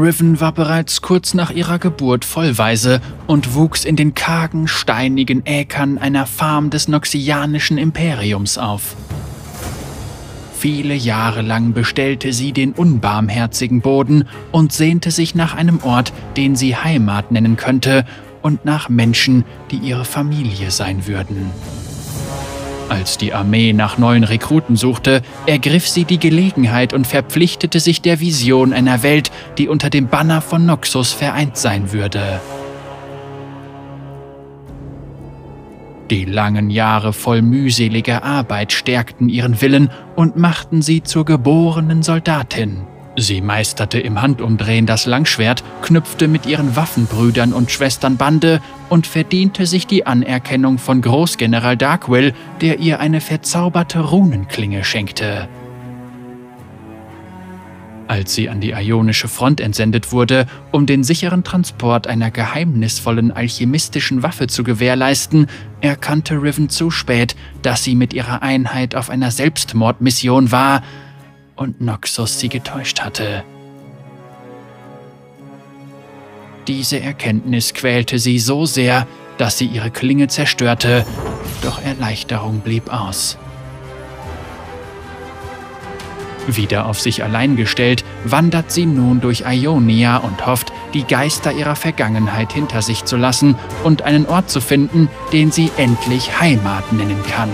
Riven war bereits kurz nach ihrer Geburt vollweise und wuchs in den kargen, steinigen Äkern einer Farm des Noxianischen Imperiums auf. Viele Jahre lang bestellte sie den unbarmherzigen Boden und sehnte sich nach einem Ort, den sie Heimat nennen könnte, und nach Menschen, die ihre Familie sein würden. Als die Armee nach neuen Rekruten suchte, ergriff sie die Gelegenheit und verpflichtete sich der Vision einer Welt, die unter dem Banner von Noxus vereint sein würde. Die langen Jahre voll mühseliger Arbeit stärkten ihren Willen und machten sie zur geborenen Soldatin. Sie meisterte im Handumdrehen das Langschwert, knüpfte mit ihren Waffenbrüdern und Schwestern Bande und verdiente sich die Anerkennung von Großgeneral Darkwill, der ihr eine verzauberte Runenklinge schenkte. Als sie an die ionische Front entsendet wurde, um den sicheren Transport einer geheimnisvollen alchemistischen Waffe zu gewährleisten, erkannte Riven zu spät, dass sie mit ihrer Einheit auf einer Selbstmordmission war und Noxus sie getäuscht hatte. Diese Erkenntnis quälte sie so sehr, dass sie ihre Klinge zerstörte, doch Erleichterung blieb aus. Wieder auf sich allein gestellt, wandert sie nun durch Ionia und hofft, die Geister ihrer Vergangenheit hinter sich zu lassen und einen Ort zu finden, den sie endlich Heimat nennen kann.